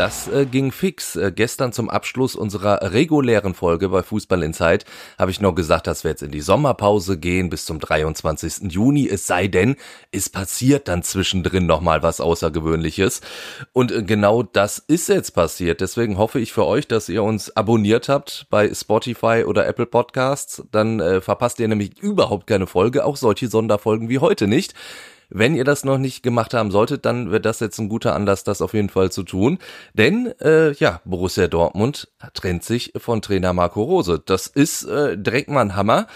Das äh, ging fix. Äh, gestern zum Abschluss unserer regulären Folge bei Fußball Inside habe ich noch gesagt, dass wir jetzt in die Sommerpause gehen bis zum 23. Juni. Es sei denn, es passiert dann zwischendrin nochmal was Außergewöhnliches. Und äh, genau das ist jetzt passiert. Deswegen hoffe ich für euch, dass ihr uns abonniert habt bei Spotify oder Apple Podcasts. Dann äh, verpasst ihr nämlich überhaupt keine Folge, auch solche Sonderfolgen wie heute nicht. Wenn ihr das noch nicht gemacht haben solltet, dann wird das jetzt ein guter Anlass, das auf jeden Fall zu tun. Denn äh, ja, Borussia Dortmund trennt sich von Trainer Marco Rose. Das ist äh, ein Hammer.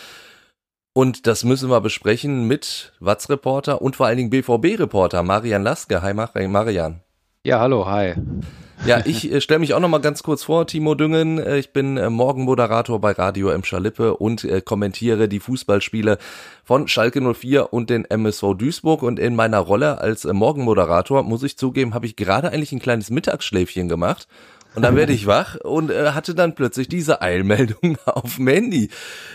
Und das müssen wir besprechen mit Watz-Reporter und vor allen Dingen BVB-Reporter Marian Laske. Hi Marian. Ja, hallo, hi. Ja, ich äh, stelle mich auch noch mal ganz kurz vor, Timo Düngen. Äh, ich bin äh, Morgenmoderator bei Radio M. Schalippe und äh, kommentiere die Fußballspiele von Schalke 04 und den MSV Duisburg. Und in meiner Rolle als äh, Morgenmoderator, muss ich zugeben, habe ich gerade eigentlich ein kleines Mittagsschläfchen gemacht und dann werde ich wach und äh, hatte dann plötzlich diese Eilmeldung auf dem Handy.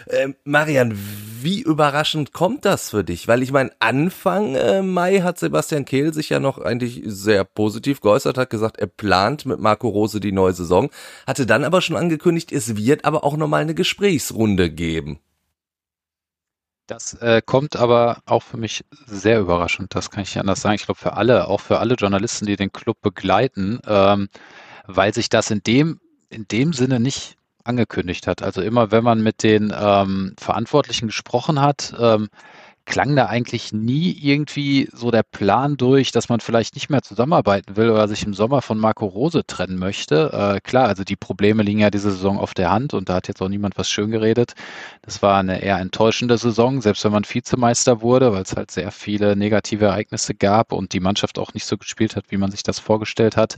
Äh, Marian, wie überraschend kommt das für dich? Weil ich meine, Anfang äh, Mai hat Sebastian Kehl sich ja noch eigentlich sehr positiv geäußert, hat gesagt, er plant mit Marco Rose die neue Saison, hatte dann aber schon angekündigt, es wird aber auch nochmal eine Gesprächsrunde geben. Das äh, kommt aber auch für mich sehr überraschend, das kann ich nicht anders sagen. Ich glaube für alle, auch für alle Journalisten, die den Club begleiten, ähm, weil sich das in dem, in dem Sinne nicht angekündigt hat. Also immer, wenn man mit den ähm, Verantwortlichen gesprochen hat, ähm, klang da eigentlich nie irgendwie so der Plan durch, dass man vielleicht nicht mehr zusammenarbeiten will oder sich im Sommer von Marco Rose trennen möchte. Äh, klar, also die Probleme liegen ja diese Saison auf der Hand und da hat jetzt auch niemand was schön geredet. Das war eine eher enttäuschende Saison, selbst wenn man Vizemeister wurde, weil es halt sehr viele negative Ereignisse gab und die Mannschaft auch nicht so gespielt hat, wie man sich das vorgestellt hat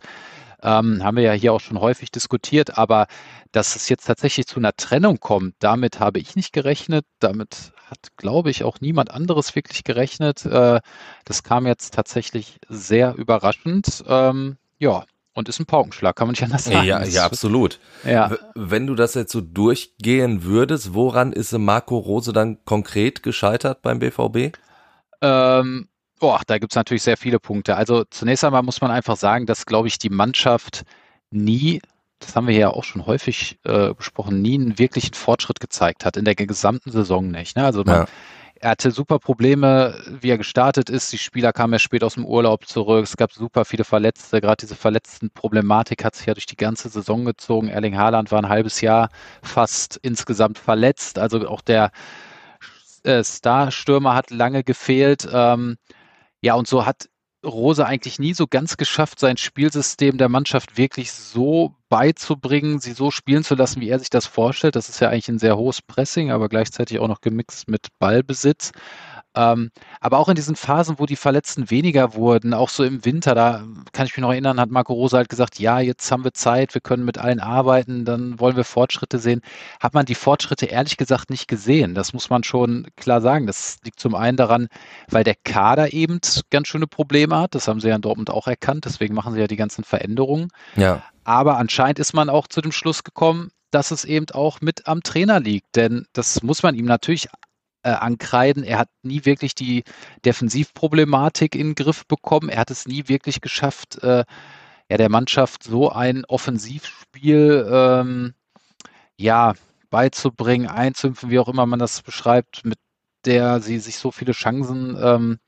ähm, haben wir ja hier auch schon häufig diskutiert, aber dass es jetzt tatsächlich zu einer Trennung kommt, damit habe ich nicht gerechnet, damit hat, glaube ich, auch niemand anderes wirklich gerechnet. Äh, das kam jetzt tatsächlich sehr überraschend. Ähm, ja, und ist ein Paukenschlag, kann man nicht anders sagen. Ja, ja, absolut. Ja. Wenn du das jetzt so durchgehen würdest, woran ist Marco Rose dann konkret gescheitert beim BVB? Ähm, Boah, da gibt's natürlich sehr viele Punkte. Also zunächst einmal muss man einfach sagen, dass, glaube ich, die Mannschaft nie, das haben wir ja auch schon häufig äh, besprochen, nie einen wirklichen Fortschritt gezeigt hat, in der gesamten Saison nicht. Ne? Also man, ja. er hatte super Probleme, wie er gestartet ist. Die Spieler kamen ja spät aus dem Urlaub zurück. Es gab super viele Verletzte. Gerade diese verletzten Problematik hat sich ja durch die ganze Saison gezogen. Erling Haaland war ein halbes Jahr fast insgesamt verletzt. Also auch der äh, Star-Stürmer hat lange gefehlt. Ähm, ja, und so hat Rose eigentlich nie so ganz geschafft, sein Spielsystem der Mannschaft wirklich so beizubringen, sie so spielen zu lassen, wie er sich das vorstellt. Das ist ja eigentlich ein sehr hohes Pressing, aber gleichzeitig auch noch gemixt mit Ballbesitz. Ähm, aber auch in diesen Phasen, wo die Verletzten weniger wurden, auch so im Winter, da kann ich mich noch erinnern, hat Marco Rosa halt gesagt, ja, jetzt haben wir Zeit, wir können mit allen arbeiten, dann wollen wir Fortschritte sehen. Hat man die Fortschritte ehrlich gesagt nicht gesehen. Das muss man schon klar sagen. Das liegt zum einen daran, weil der Kader eben ganz schöne Probleme hat. Das haben sie ja in Dortmund auch erkannt. Deswegen machen sie ja die ganzen Veränderungen. Ja. Aber anscheinend ist man auch zu dem Schluss gekommen, dass es eben auch mit am Trainer liegt. Denn das muss man ihm natürlich äh, ankreiden. Er hat nie wirklich die Defensivproblematik in den Griff bekommen. Er hat es nie wirklich geschafft, äh, ja, der Mannschaft so ein Offensivspiel ähm, ja, beizubringen, einzümpfen, wie auch immer man das beschreibt, mit der sie sich so viele Chancen ähm,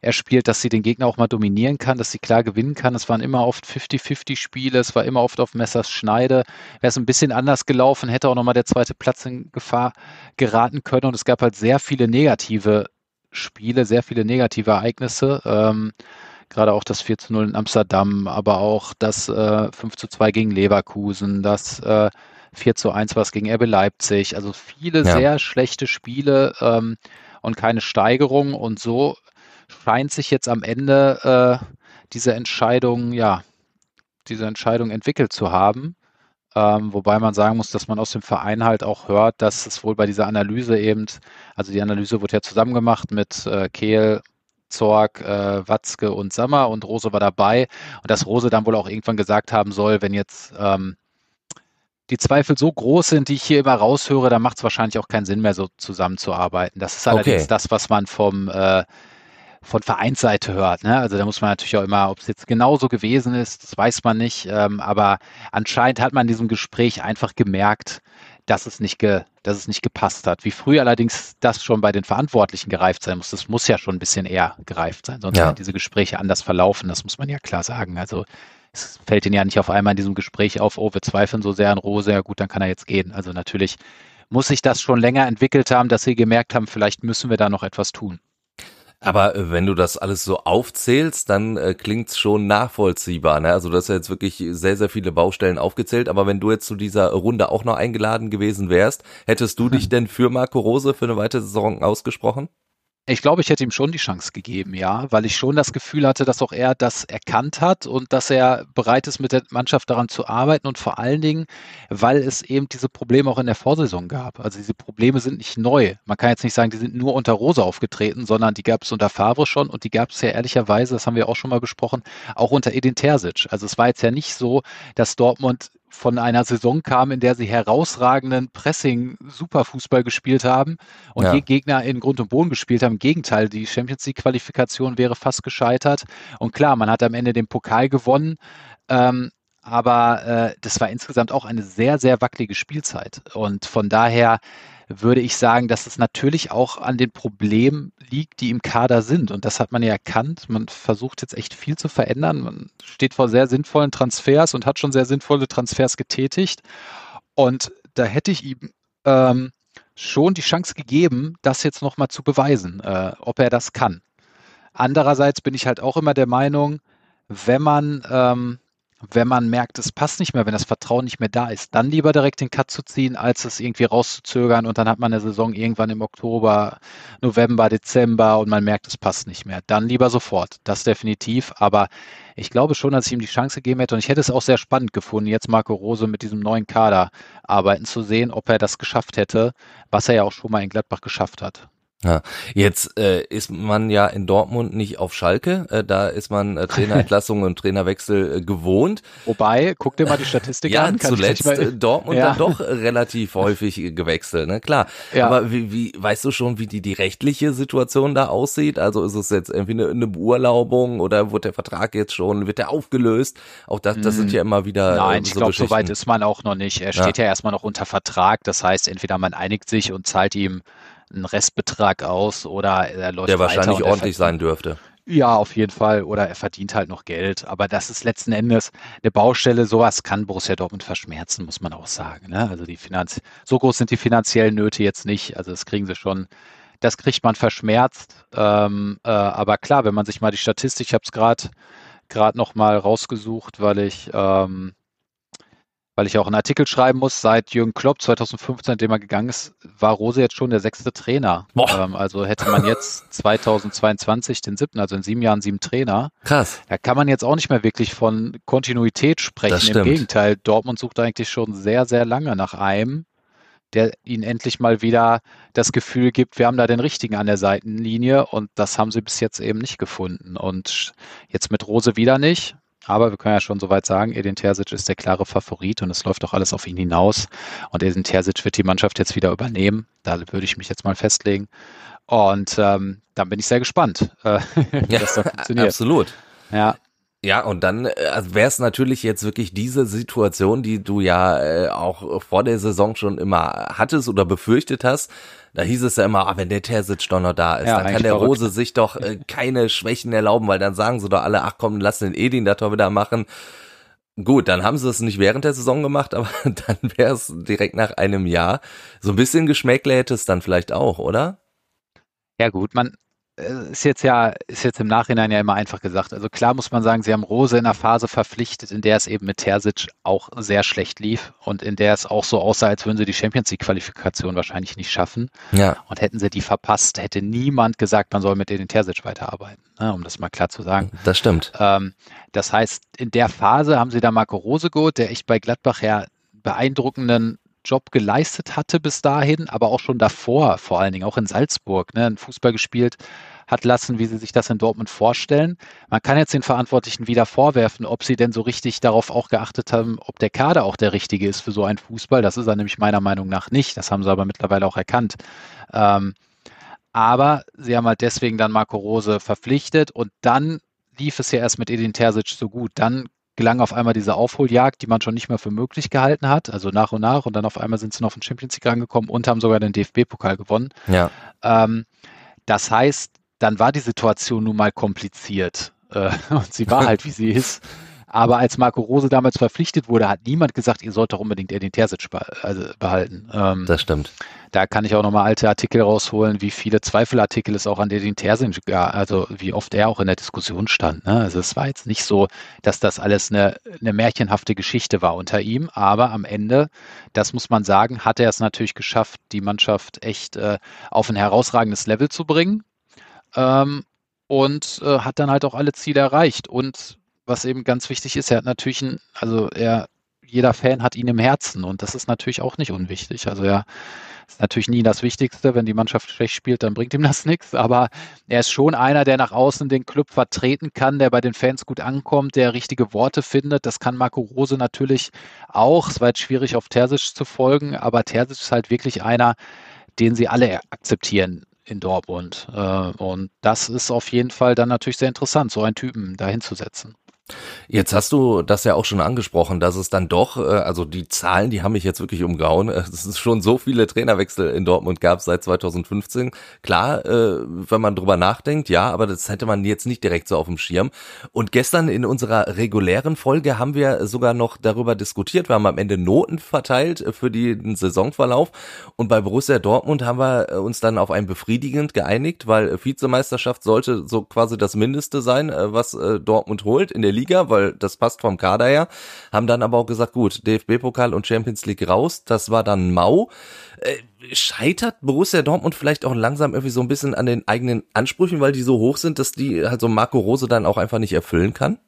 er spielt, dass sie den Gegner auch mal dominieren kann, dass sie klar gewinnen kann. Es waren immer oft 50-50 Spiele, es war immer oft auf Messers Schneide. Wäre es ein bisschen anders gelaufen, hätte auch nochmal der zweite Platz in Gefahr geraten können. Und es gab halt sehr viele negative Spiele, sehr viele negative Ereignisse. Ähm, gerade auch das 4 zu 0 in Amsterdam, aber auch das äh, 5 zu 2 gegen Leverkusen, das äh, 4 zu 1 was gegen RB Leipzig. Also viele ja. sehr schlechte Spiele ähm, und keine Steigerung. Und so scheint sich jetzt am Ende äh, diese Entscheidung, ja, diese Entscheidung entwickelt zu haben. Ähm, wobei man sagen muss, dass man aus dem Verein halt auch hört, dass es wohl bei dieser Analyse eben, also die Analyse wurde ja zusammen gemacht mit äh, Kehl, Zorg, äh, Watzke und Sammer und Rose war dabei und dass Rose dann wohl auch irgendwann gesagt haben soll, wenn jetzt ähm, die Zweifel so groß sind, die ich hier immer raushöre, dann macht es wahrscheinlich auch keinen Sinn mehr, so zusammenzuarbeiten. Das ist allerdings okay. das, was man vom äh, von Vereinsseite hört. Ne? Also da muss man natürlich auch immer, ob es jetzt genauso gewesen ist, das weiß man nicht. Ähm, aber anscheinend hat man in diesem Gespräch einfach gemerkt, dass es nicht, ge, dass es nicht gepasst hat. Wie früh allerdings das schon bei den Verantwortlichen gereift sein muss, das muss ja schon ein bisschen eher gereift sein, sonst ja. werden diese Gespräche anders verlaufen, das muss man ja klar sagen. Also es fällt ihnen ja nicht auf einmal in diesem Gespräch auf, oh, wir zweifeln so sehr an Rose, ja gut, dann kann er jetzt gehen. Also natürlich muss sich das schon länger entwickelt haben, dass sie gemerkt haben, vielleicht müssen wir da noch etwas tun. Aber äh, wenn du das alles so aufzählst, dann äh, klingt's schon nachvollziehbar. Ne? Also du hast ja jetzt wirklich sehr, sehr viele Baustellen aufgezählt. Aber wenn du jetzt zu dieser Runde auch noch eingeladen gewesen wärst, hättest du dich denn für Marco Rose für eine weitere Saison ausgesprochen? Ich glaube, ich hätte ihm schon die Chance gegeben, ja, weil ich schon das Gefühl hatte, dass auch er das erkannt hat und dass er bereit ist, mit der Mannschaft daran zu arbeiten und vor allen Dingen, weil es eben diese Probleme auch in der Vorsaison gab. Also diese Probleme sind nicht neu. Man kann jetzt nicht sagen, die sind nur unter Rose aufgetreten, sondern die gab es unter Favre schon und die gab es ja ehrlicherweise, das haben wir auch schon mal besprochen, auch unter Edin Terzic. Also es war jetzt ja nicht so, dass Dortmund von einer Saison kam, in der sie herausragenden Pressing-Superfußball gespielt haben und ja. Gegner in Grund und Boden gespielt haben. Im Gegenteil, die Champions League-Qualifikation wäre fast gescheitert. Und klar, man hat am Ende den Pokal gewonnen. Ähm, aber äh, das war insgesamt auch eine sehr, sehr wackelige Spielzeit. Und von daher würde ich sagen, dass es natürlich auch an den Problemen liegt, die im Kader sind. Und das hat man ja erkannt. Man versucht jetzt echt viel zu verändern. Man steht vor sehr sinnvollen Transfers und hat schon sehr sinnvolle Transfers getätigt. Und da hätte ich ihm ähm, schon die Chance gegeben, das jetzt nochmal zu beweisen, äh, ob er das kann. Andererseits bin ich halt auch immer der Meinung, wenn man ähm, wenn man merkt, es passt nicht mehr, wenn das Vertrauen nicht mehr da ist, dann lieber direkt den Cut zu ziehen, als es irgendwie rauszuzögern und dann hat man eine Saison irgendwann im Oktober, November, Dezember und man merkt, es passt nicht mehr. Dann lieber sofort, das definitiv. Aber ich glaube schon, dass ich ihm die Chance gegeben hätte und ich hätte es auch sehr spannend gefunden, jetzt Marco Rose mit diesem neuen Kader arbeiten zu sehen, ob er das geschafft hätte, was er ja auch schon mal in Gladbach geschafft hat. Ja, jetzt äh, ist man ja in Dortmund nicht auf Schalke, äh, da ist man äh, Trainerentlassung und Trainerwechsel äh, gewohnt. Wobei, guck dir mal die Statistik ja, an. Ja, zuletzt äh, Dortmund ja. dann doch relativ häufig gewechselt, ne? Klar. Ja. Aber wie, wie, weißt du schon, wie die, die rechtliche Situation da aussieht? Also ist es jetzt irgendwie eine, eine Beurlaubung oder wird der Vertrag jetzt schon, wird der aufgelöst? Auch das, das sind ja immer wieder. Nein, äh, so ich glaube, so weit ist man auch noch nicht. Er steht ja. ja erstmal noch unter Vertrag. Das heißt, entweder man einigt sich und zahlt ihm einen Restbetrag aus oder er läuft Der wahrscheinlich ordentlich sein dürfte. Ja, auf jeden Fall. Oder er verdient halt noch Geld. Aber das ist letzten Endes eine Baustelle. Sowas kann Borussia Dortmund verschmerzen, muss man auch sagen. Ne? Also die Finanz so groß sind die finanziellen Nöte jetzt nicht. Also das kriegen sie schon. Das kriegt man verschmerzt. Ähm, äh, aber klar, wenn man sich mal die Statistik, ich habe es gerade gerade noch mal rausgesucht, weil ich ähm, weil ich auch einen Artikel schreiben muss, seit Jürgen Klopp 2015, dem er gegangen ist, war Rose jetzt schon der sechste Trainer. Ähm, also hätte man jetzt 2022 den siebten, also in sieben Jahren sieben Trainer. Krass. Da kann man jetzt auch nicht mehr wirklich von Kontinuität sprechen. Im Gegenteil, Dortmund sucht eigentlich schon sehr, sehr lange nach einem, der ihnen endlich mal wieder das Gefühl gibt, wir haben da den richtigen an der Seitenlinie und das haben sie bis jetzt eben nicht gefunden. Und jetzt mit Rose wieder nicht. Aber wir können ja schon soweit sagen, Edin Terzic ist der klare Favorit und es läuft auch alles auf ihn hinaus. Und Edin Terzic wird die Mannschaft jetzt wieder übernehmen. Da würde ich mich jetzt mal festlegen. Und ähm, dann bin ich sehr gespannt, äh, wie ja, das dann funktioniert. Absolut. Ja. Ja, und dann äh, also wäre es natürlich jetzt wirklich diese Situation, die du ja äh, auch vor der Saison schon immer hattest oder befürchtet hast. Da hieß es ja immer, ah, wenn der Terzic doch noch da ist, ja, dann kann der verrückt. Rose sich doch äh, keine Schwächen erlauben, weil dann sagen sie doch alle, ach komm, lass den Edin da doch wieder machen. Gut, dann haben sie es nicht während der Saison gemacht, aber dann wäre es direkt nach einem Jahr. So ein bisschen Geschmäckle hätte es dann vielleicht auch, oder? Ja gut, man, ist jetzt ja, ist jetzt im Nachhinein ja immer einfach gesagt. Also klar muss man sagen, sie haben Rose in einer Phase verpflichtet, in der es eben mit Terzic auch sehr schlecht lief und in der es auch so aussah, als würden sie die Champions League Qualifikation wahrscheinlich nicht schaffen. Ja. Und hätten sie die verpasst, hätte niemand gesagt, man soll mit den Terzic weiterarbeiten, ne, um das mal klar zu sagen. Das stimmt. Ähm, das heißt, in der Phase haben sie da Marco Rose geholt, der echt bei Gladbach ja beeindruckenden Job geleistet hatte bis dahin, aber auch schon davor, vor allen Dingen auch in Salzburg, ne, Fußball gespielt hat lassen, wie sie sich das in Dortmund vorstellen. Man kann jetzt den Verantwortlichen wieder vorwerfen, ob sie denn so richtig darauf auch geachtet haben, ob der Kader auch der richtige ist für so einen Fußball. Das ist er nämlich meiner Meinung nach nicht. Das haben sie aber mittlerweile auch erkannt. Ähm, aber sie haben halt deswegen dann Marco Rose verpflichtet und dann lief es ja erst mit Edin Terzic so gut. Dann gelang auf einmal diese Aufholjagd, die man schon nicht mehr für möglich gehalten hat, also nach und nach. Und dann auf einmal sind sie noch auf den Champions League rangekommen und haben sogar den DFB-Pokal gewonnen. Ja. Ähm, das heißt, dann war die Situation nun mal kompliziert. Äh, und sie war halt, wie sie ist. Aber als Marco Rose damals verpflichtet wurde, hat niemand gesagt, ihr sollt doch unbedingt Edin Terzic also behalten. Ähm, das stimmt. Da kann ich auch nochmal alte Artikel rausholen, wie viele Zweifelartikel es auch an Edin Terzic gab, also wie oft er auch in der Diskussion stand. Ne? Also es war jetzt nicht so, dass das alles eine, eine märchenhafte Geschichte war unter ihm, aber am Ende, das muss man sagen, hat er es natürlich geschafft, die Mannschaft echt äh, auf ein herausragendes Level zu bringen. Ähm, und äh, hat dann halt auch alle Ziele erreicht. Und was eben ganz wichtig ist, er hat natürlich ein, also er, jeder Fan hat ihn im Herzen und das ist natürlich auch nicht unwichtig. Also er ist natürlich nie das Wichtigste. Wenn die Mannschaft schlecht spielt, dann bringt ihm das nichts. Aber er ist schon einer, der nach außen den Club vertreten kann, der bei den Fans gut ankommt, der richtige Worte findet. Das kann Marco Rose natürlich auch. Es war jetzt schwierig, auf Terzic zu folgen, aber Terzic ist halt wirklich einer, den sie alle akzeptieren in Dortmund. Äh, und das ist auf jeden Fall dann natürlich sehr interessant, so einen Typen dahin zu setzen. Jetzt hast du das ja auch schon angesprochen, dass es dann doch, äh, also die Zahlen, die haben mich jetzt wirklich umgehauen. Es ist schon so viele Trainerwechsel in Dortmund gab seit 2015. Klar, äh, wenn man drüber nachdenkt, ja, aber das hätte man jetzt nicht direkt so auf dem Schirm. Und gestern in unserer regulären Folge haben wir sogar noch darüber diskutiert. Wir haben am Ende Noten verteilt für den Saisonverlauf. Und bei Borussia Dortmund haben wir uns dann auf ein befriedigend geeinigt, weil Vizemeisterschaft sollte so quasi das Mindeste sein, was Dortmund holt in der Liga, weil das passt vom Kader her. Haben dann aber auch gesagt, gut, DFB-Pokal und Champions League raus. Das war dann mau. Äh, scheitert Borussia Dortmund vielleicht auch langsam irgendwie so ein bisschen an den eigenen Ansprüchen, weil die so hoch sind, dass die halt so Marco Rose dann auch einfach nicht erfüllen kann?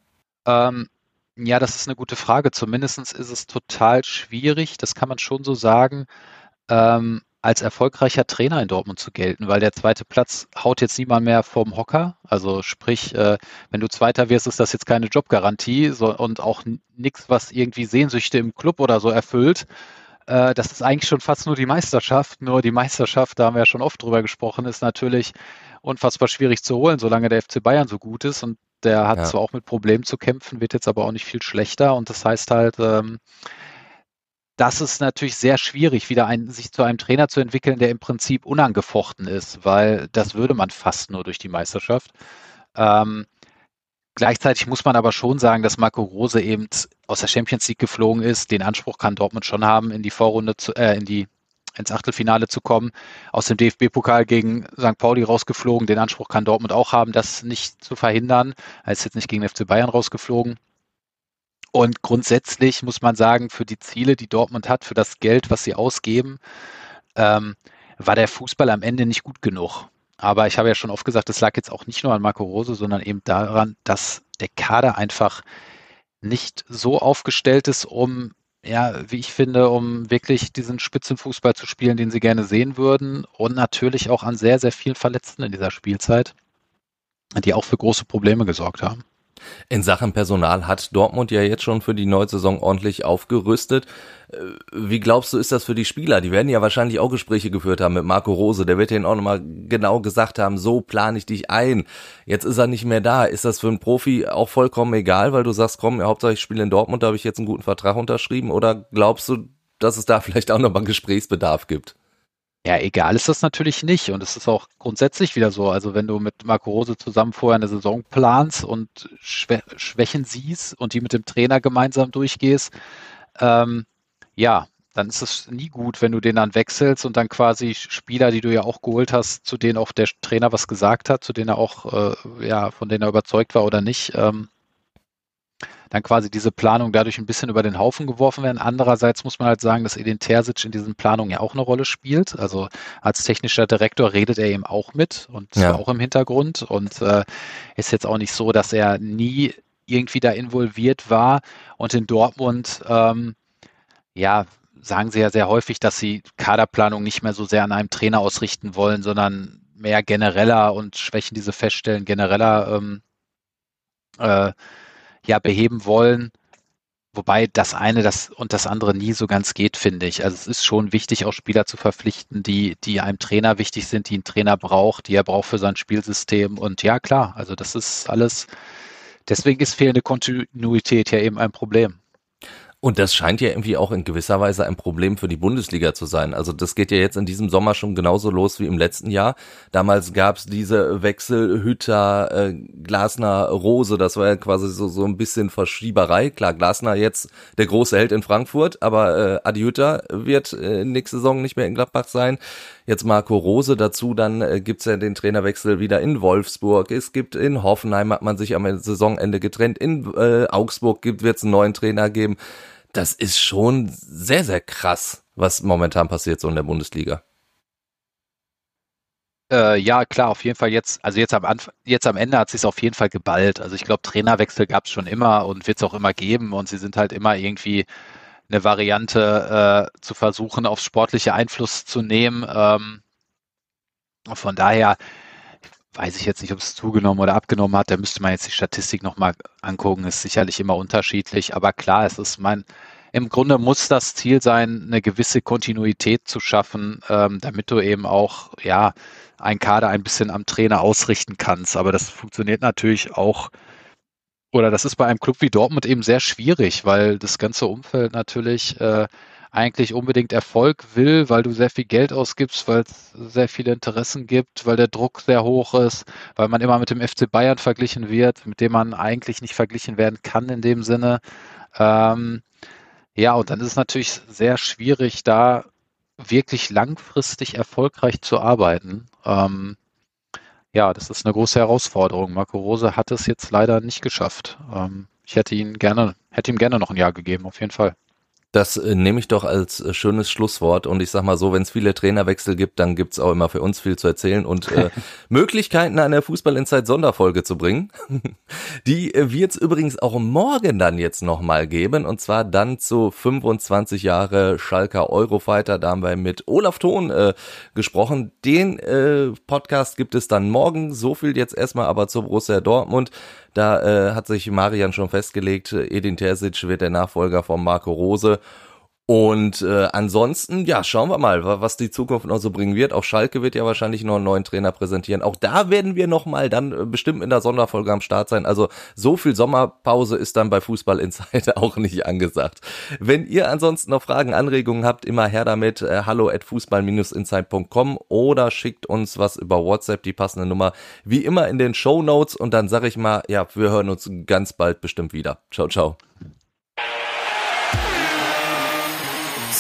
Ähm, ja, das ist eine gute Frage. Zumindest ist es total schwierig, das kann man schon so sagen. Ähm, als erfolgreicher Trainer in Dortmund zu gelten, weil der zweite Platz haut jetzt niemand mehr vom Hocker. Also sprich, äh, wenn du Zweiter wirst, ist das jetzt keine Jobgarantie und auch nichts, was irgendwie Sehnsüchte im Club oder so erfüllt. Äh, das ist eigentlich schon fast nur die Meisterschaft. Nur die Meisterschaft, da haben wir ja schon oft drüber gesprochen, ist natürlich unfassbar schwierig zu holen, solange der FC Bayern so gut ist. Und der hat ja. zwar auch mit Problemen zu kämpfen, wird jetzt aber auch nicht viel schlechter. Und das heißt halt, ähm, das ist natürlich sehr schwierig, wieder ein, sich zu einem Trainer zu entwickeln, der im Prinzip unangefochten ist, weil das würde man fast nur durch die Meisterschaft. Ähm, gleichzeitig muss man aber schon sagen, dass Marco Rose eben aus der Champions League geflogen ist. Den Anspruch kann Dortmund schon haben, in die Vorrunde zu, äh, in die ins Achtelfinale zu kommen, aus dem DFB-Pokal gegen St. Pauli rausgeflogen. Den Anspruch kann Dortmund auch haben, das nicht zu verhindern. Er ist jetzt nicht gegen FC Bayern rausgeflogen. Und grundsätzlich muss man sagen, für die Ziele, die Dortmund hat, für das Geld, was sie ausgeben, ähm, war der Fußball am Ende nicht gut genug. Aber ich habe ja schon oft gesagt, das lag jetzt auch nicht nur an Marco Rose, sondern eben daran, dass der Kader einfach nicht so aufgestellt ist, um, ja, wie ich finde, um wirklich diesen Spitzenfußball zu spielen, den sie gerne sehen würden. Und natürlich auch an sehr, sehr vielen Verletzten in dieser Spielzeit, die auch für große Probleme gesorgt haben. In Sachen Personal hat Dortmund ja jetzt schon für die neue Saison ordentlich aufgerüstet. Äh, wie glaubst du, ist das für die Spieler? Die werden ja wahrscheinlich auch Gespräche geführt haben mit Marco Rose. Der wird denen auch nochmal genau gesagt haben, so plane ich dich ein. Jetzt ist er nicht mehr da. Ist das für einen Profi auch vollkommen egal, weil du sagst, komm, Hauptsache ich spiele in Dortmund, da habe ich jetzt einen guten Vertrag unterschrieben? Oder glaubst du, dass es da vielleicht auch nochmal Gesprächsbedarf gibt? Ja, egal ist das natürlich nicht. Und es ist auch grundsätzlich wieder so. Also wenn du mit Marco Rose zusammen vorher eine Saison planst und Schwä Schwächen siehst und die mit dem Trainer gemeinsam durchgehst, ähm, ja, dann ist es nie gut, wenn du den dann wechselst und dann quasi Spieler, die du ja auch geholt hast, zu denen auch der Trainer was gesagt hat, zu denen er auch, äh, ja, von denen er überzeugt war oder nicht, ähm, dann quasi diese Planung dadurch ein bisschen über den Haufen geworfen werden. Andererseits muss man halt sagen, dass Edin Terzic in diesen Planungen ja auch eine Rolle spielt. Also als technischer Direktor redet er eben auch mit und ja. auch im Hintergrund und äh, ist jetzt auch nicht so, dass er nie irgendwie da involviert war und in Dortmund ähm, ja sagen sie ja sehr häufig, dass sie Kaderplanung nicht mehr so sehr an einem Trainer ausrichten wollen, sondern mehr genereller und Schwächen, die sie feststellen, genereller ähm, äh, ja beheben wollen. Wobei das eine das und das andere nie so ganz geht, finde ich. Also es ist schon wichtig, auch Spieler zu verpflichten, die, die einem Trainer wichtig sind, die ein Trainer braucht, die er braucht für sein Spielsystem. Und ja, klar, also das ist alles, deswegen ist fehlende Kontinuität ja eben ein Problem. Und das scheint ja irgendwie auch in gewisser Weise ein Problem für die Bundesliga zu sein. Also das geht ja jetzt in diesem Sommer schon genauso los wie im letzten Jahr. Damals gab's diese Wechsel Hütter, äh, Glasner, Rose. Das war ja quasi so, so ein bisschen Verschieberei. Klar, Glasner jetzt der große Held in Frankfurt, aber äh, Adi Hütter wird äh, nächste Saison nicht mehr in Gladbach sein. Jetzt Marco Rose dazu, dann äh, gibt's ja den Trainerwechsel wieder in Wolfsburg. Es gibt in Hoffenheim hat man sich am Saisonende getrennt. In äh, Augsburg gibt wird's einen neuen Trainer geben das ist schon sehr, sehr krass, was momentan passiert so in der Bundesliga. Äh, ja, klar, auf jeden Fall jetzt, also jetzt am Anfang, jetzt am Ende hat es sich auf jeden Fall geballt. Also ich glaube, Trainerwechsel gab es schon immer und wird es auch immer geben und sie sind halt immer irgendwie eine Variante äh, zu versuchen, aufs sportliche Einfluss zu nehmen. Ähm, von daher weiß ich jetzt nicht, ob es zugenommen oder abgenommen hat. Da müsste man jetzt die Statistik nochmal angucken. Ist sicherlich immer unterschiedlich. Aber klar, es ist mein, im Grunde muss das Ziel sein, eine gewisse Kontinuität zu schaffen, ähm, damit du eben auch, ja, ein Kader ein bisschen am Trainer ausrichten kannst. Aber das funktioniert natürlich auch, oder das ist bei einem Club wie Dortmund eben sehr schwierig, weil das ganze Umfeld natürlich äh, eigentlich unbedingt Erfolg will, weil du sehr viel Geld ausgibst, weil es sehr viele Interessen gibt, weil der Druck sehr hoch ist, weil man immer mit dem FC Bayern verglichen wird, mit dem man eigentlich nicht verglichen werden kann in dem Sinne. Ähm, ja, und dann ist es natürlich sehr schwierig, da wirklich langfristig erfolgreich zu arbeiten. Ähm, ja, das ist eine große Herausforderung. Marco Rose hat es jetzt leider nicht geschafft. Ähm, ich hätte ihn gerne, hätte ihm gerne noch ein Jahr gegeben, auf jeden Fall. Das äh, nehme ich doch als äh, schönes Schlusswort. Und ich sag mal so, wenn es viele Trainerwechsel gibt, dann gibt's auch immer für uns viel zu erzählen und äh, Möglichkeiten, eine Fußball Inside Sonderfolge zu bringen. Die äh, wird's übrigens auch morgen dann jetzt nochmal geben. Und zwar dann zu 25 Jahre Schalker Eurofighter. Da haben wir mit Olaf Thon äh, gesprochen. Den äh, Podcast gibt es dann morgen. So viel jetzt erstmal aber zu Borussia Dortmund. Da äh, hat sich Marian schon festgelegt, Edin Terzic wird der Nachfolger von Marco Rose. Und äh, ansonsten, ja, schauen wir mal, was die Zukunft noch so bringen wird. Auch Schalke wird ja wahrscheinlich noch einen neuen Trainer präsentieren. Auch da werden wir noch mal dann äh, bestimmt in der Sonderfolge am Start sein. Also so viel Sommerpause ist dann bei Fußball Insider auch nicht angesagt. Wenn ihr ansonsten noch Fragen, Anregungen habt, immer her damit. Äh, hallo at fußball-insight.com oder schickt uns was über WhatsApp, die passende Nummer, wie immer in den Show Notes. Und dann sage ich mal, ja, wir hören uns ganz bald bestimmt wieder. Ciao, ciao.